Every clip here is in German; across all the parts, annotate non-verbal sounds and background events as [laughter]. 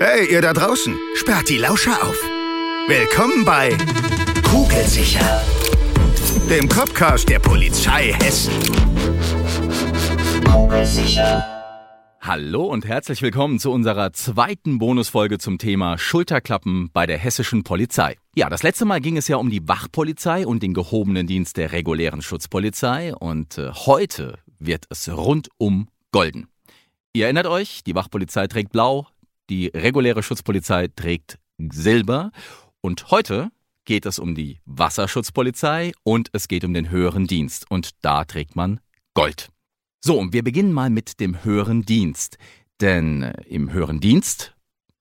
Hey, ihr da draußen, sperrt die Lauscher auf. Willkommen bei Kugelsicher, dem Copcast der Polizei Hessen. Kugelsicher. Hallo und herzlich willkommen zu unserer zweiten Bonusfolge zum Thema Schulterklappen bei der hessischen Polizei. Ja, das letzte Mal ging es ja um die Wachpolizei und den gehobenen Dienst der regulären Schutzpolizei und äh, heute wird es rundum golden. Ihr erinnert euch, die Wachpolizei trägt blau, die reguläre Schutzpolizei trägt silber und heute geht es um die Wasserschutzpolizei und es geht um den höheren Dienst und da trägt man Gold. So, und wir beginnen mal mit dem höheren Dienst. Denn äh, im höheren Dienst,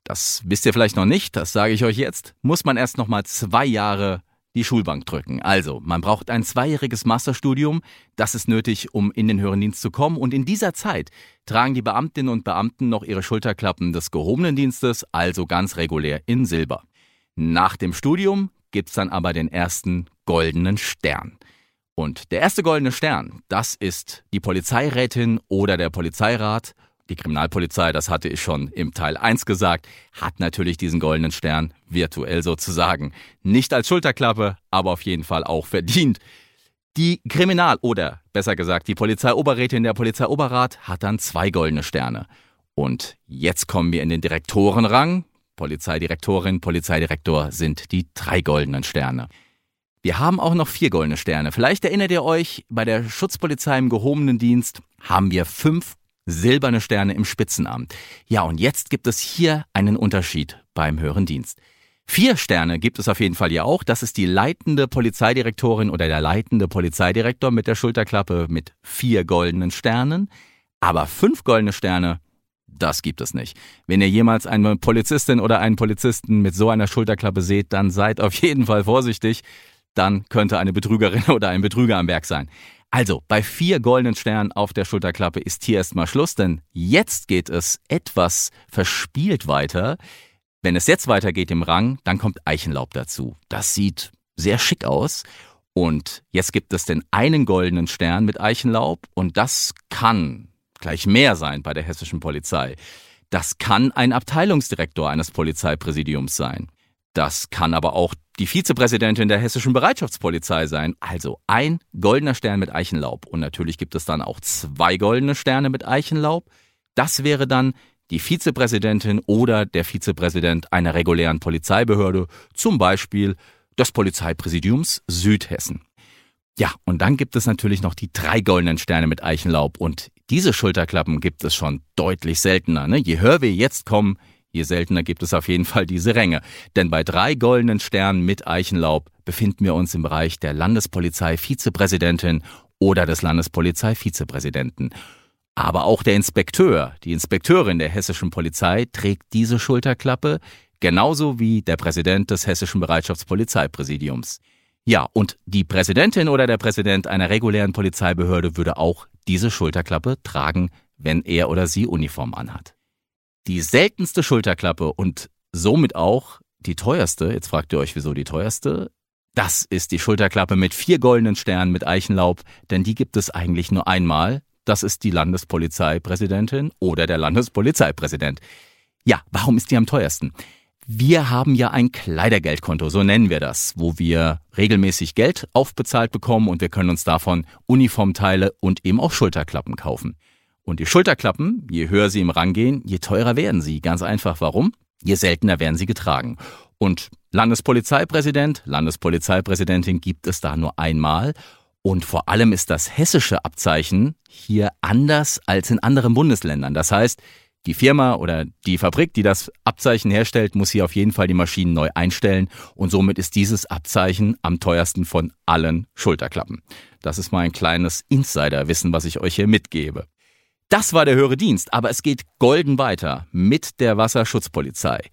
das wisst ihr vielleicht noch nicht, das sage ich euch jetzt, muss man erst noch mal zwei Jahre die Schulbank drücken. Also, man braucht ein zweijähriges Masterstudium, das ist nötig, um in den höheren Dienst zu kommen. Und in dieser Zeit tragen die Beamtinnen und Beamten noch ihre Schulterklappen des gehobenen Dienstes, also ganz regulär in Silber. Nach dem Studium gibt's dann aber den ersten goldenen Stern. Und der erste goldene Stern, das ist die Polizeirätin oder der Polizeirat. Die Kriminalpolizei, das hatte ich schon im Teil 1 gesagt, hat natürlich diesen goldenen Stern virtuell sozusagen. Nicht als Schulterklappe, aber auf jeden Fall auch verdient. Die Kriminal- oder besser gesagt die Polizeioberrätin der Polizeioberrat hat dann zwei goldene Sterne. Und jetzt kommen wir in den Direktorenrang. Polizeidirektorin, Polizeidirektor sind die drei goldenen Sterne. Wir haben auch noch vier goldene Sterne. Vielleicht erinnert ihr euch, bei der Schutzpolizei im gehobenen Dienst haben wir fünf silberne Sterne im Spitzenamt. Ja, und jetzt gibt es hier einen Unterschied beim höheren Dienst. Vier Sterne gibt es auf jeden Fall ja auch. Das ist die leitende Polizeidirektorin oder der leitende Polizeidirektor mit der Schulterklappe mit vier goldenen Sternen. Aber fünf goldene Sterne, das gibt es nicht. Wenn ihr jemals eine Polizistin oder einen Polizisten mit so einer Schulterklappe seht, dann seid auf jeden Fall vorsichtig dann könnte eine Betrügerin [laughs] oder ein Betrüger am Werk sein. Also, bei vier goldenen Sternen auf der Schulterklappe ist hier erstmal Schluss, denn jetzt geht es etwas verspielt weiter. Wenn es jetzt weitergeht im Rang, dann kommt Eichenlaub dazu. Das sieht sehr schick aus. Und jetzt gibt es den einen goldenen Stern mit Eichenlaub und das kann gleich mehr sein bei der hessischen Polizei. Das kann ein Abteilungsdirektor eines Polizeipräsidiums sein. Das kann aber auch die Vizepräsidentin der hessischen Bereitschaftspolizei sein. Also ein goldener Stern mit Eichenlaub. Und natürlich gibt es dann auch zwei goldene Sterne mit Eichenlaub. Das wäre dann die Vizepräsidentin oder der Vizepräsident einer regulären Polizeibehörde, zum Beispiel des Polizeipräsidiums Südhessen. Ja, und dann gibt es natürlich noch die drei goldenen Sterne mit Eichenlaub. Und diese Schulterklappen gibt es schon deutlich seltener. Ne? Je höher wir jetzt kommen, Je seltener gibt es auf jeden Fall diese Ränge. Denn bei drei goldenen Sternen mit Eichenlaub befinden wir uns im Bereich der Landespolizei-Vizepräsidentin oder des Landespolizei-Vizepräsidenten. Aber auch der Inspekteur, die Inspekteurin der hessischen Polizei trägt diese Schulterklappe, genauso wie der Präsident des hessischen Bereitschaftspolizeipräsidiums. Ja, und die Präsidentin oder der Präsident einer regulären Polizeibehörde würde auch diese Schulterklappe tragen, wenn er oder sie Uniform anhat. Die seltenste Schulterklappe und somit auch die teuerste, jetzt fragt ihr euch, wieso die teuerste? Das ist die Schulterklappe mit vier goldenen Sternen mit Eichenlaub, denn die gibt es eigentlich nur einmal. Das ist die Landespolizeipräsidentin oder der Landespolizeipräsident. Ja, warum ist die am teuersten? Wir haben ja ein Kleidergeldkonto, so nennen wir das, wo wir regelmäßig Geld aufbezahlt bekommen und wir können uns davon Uniformteile und eben auch Schulterklappen kaufen. Und die Schulterklappen, je höher sie im Rang gehen, je teurer werden sie. Ganz einfach. Warum? Je seltener werden sie getragen. Und Landespolizeipräsident, Landespolizeipräsidentin gibt es da nur einmal. Und vor allem ist das hessische Abzeichen hier anders als in anderen Bundesländern. Das heißt, die Firma oder die Fabrik, die das Abzeichen herstellt, muss hier auf jeden Fall die Maschinen neu einstellen und somit ist dieses Abzeichen am teuersten von allen Schulterklappen. Das ist mal ein kleines Insiderwissen, was ich euch hier mitgebe. Das war der höhere Dienst, aber es geht golden weiter mit der Wasserschutzpolizei.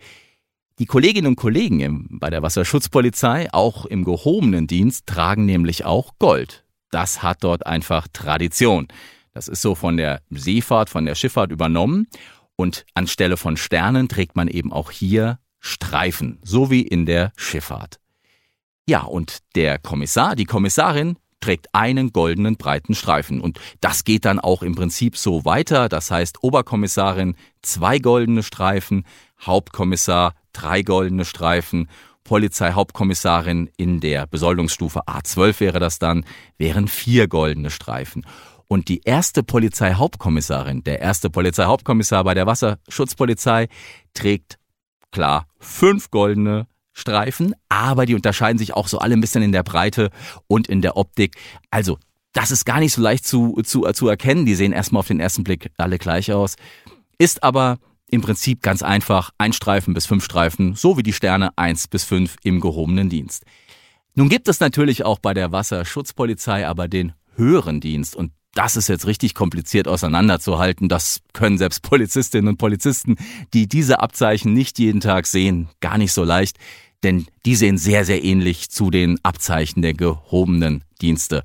Die Kolleginnen und Kollegen bei der Wasserschutzpolizei, auch im gehobenen Dienst, tragen nämlich auch Gold. Das hat dort einfach Tradition. Das ist so von der Seefahrt, von der Schifffahrt übernommen. Und anstelle von Sternen trägt man eben auch hier Streifen, so wie in der Schifffahrt. Ja, und der Kommissar, die Kommissarin, trägt einen goldenen breiten Streifen. Und das geht dann auch im Prinzip so weiter. Das heißt, Oberkommissarin zwei goldene Streifen, Hauptkommissar drei goldene Streifen, Polizeihauptkommissarin in der Besoldungsstufe A12 wäre das dann, wären vier goldene Streifen. Und die erste Polizeihauptkommissarin, der erste Polizeihauptkommissar bei der Wasserschutzpolizei, trägt klar fünf goldene Streifen, aber die unterscheiden sich auch so alle ein bisschen in der Breite und in der Optik. Also, das ist gar nicht so leicht zu, zu, zu erkennen. Die sehen erstmal auf den ersten Blick alle gleich aus. Ist aber im Prinzip ganz einfach ein Streifen bis fünf Streifen, so wie die Sterne eins bis fünf im gehobenen Dienst. Nun gibt es natürlich auch bei der Wasserschutzpolizei aber den höheren Dienst und das ist jetzt richtig kompliziert auseinanderzuhalten. Das können selbst Polizistinnen und Polizisten, die diese Abzeichen nicht jeden Tag sehen, gar nicht so leicht, denn die sehen sehr, sehr ähnlich zu den Abzeichen der gehobenen Dienste.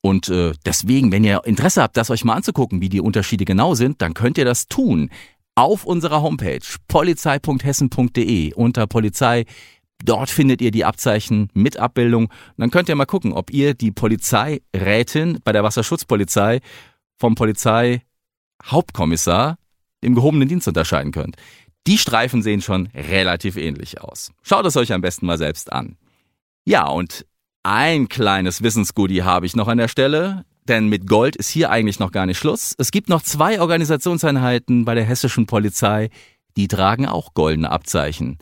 Und äh, deswegen, wenn ihr Interesse habt, das euch mal anzugucken, wie die Unterschiede genau sind, dann könnt ihr das tun. Auf unserer Homepage polizei.hessen.de unter Polizei Dort findet ihr die Abzeichen mit Abbildung. Und dann könnt ihr mal gucken, ob ihr die Polizeirätin bei der Wasserschutzpolizei vom Polizeihauptkommissar im gehobenen Dienst unterscheiden könnt. Die Streifen sehen schon relativ ähnlich aus. Schaut es euch am besten mal selbst an. Ja, und ein kleines Wissensgoodie habe ich noch an der Stelle, denn mit Gold ist hier eigentlich noch gar nicht Schluss. Es gibt noch zwei Organisationseinheiten bei der hessischen Polizei, die tragen auch goldene Abzeichen.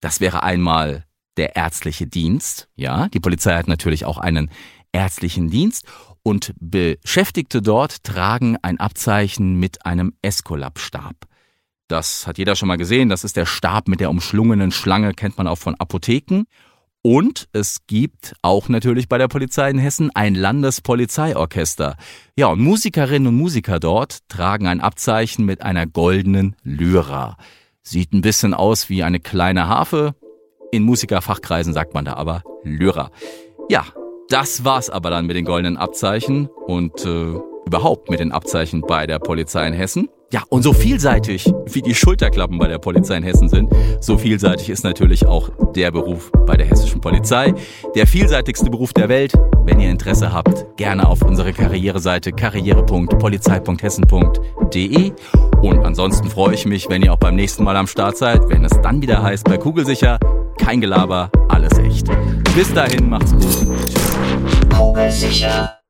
Das wäre einmal der ärztliche Dienst. Ja, die Polizei hat natürlich auch einen ärztlichen Dienst und Beschäftigte dort tragen ein Abzeichen mit einem Escolab-Stab. Das hat jeder schon mal gesehen. Das ist der Stab mit der umschlungenen Schlange, kennt man auch von Apotheken. Und es gibt auch natürlich bei der Polizei in Hessen ein Landespolizeiorchester. Ja, und Musikerinnen und Musiker dort tragen ein Abzeichen mit einer goldenen Lyra. Sieht ein bisschen aus wie eine kleine Harfe. In Musikerfachkreisen sagt man da aber Lyra. Ja, das war's aber dann mit den goldenen Abzeichen und äh, überhaupt mit den Abzeichen bei der Polizei in Hessen. Ja, und so vielseitig wie die Schulterklappen bei der Polizei in Hessen sind, so vielseitig ist natürlich auch der Beruf bei der hessischen Polizei. Der vielseitigste Beruf der Welt. Wenn ihr Interesse habt, gerne auf unsere Karriereseite karriere.polizei.hessen.de. Und ansonsten freue ich mich, wenn ihr auch beim nächsten Mal am Start seid, wenn es dann wieder heißt bei Kugelsicher, kein Gelaber, alles echt. Bis dahin, macht's gut. Kugelsicher.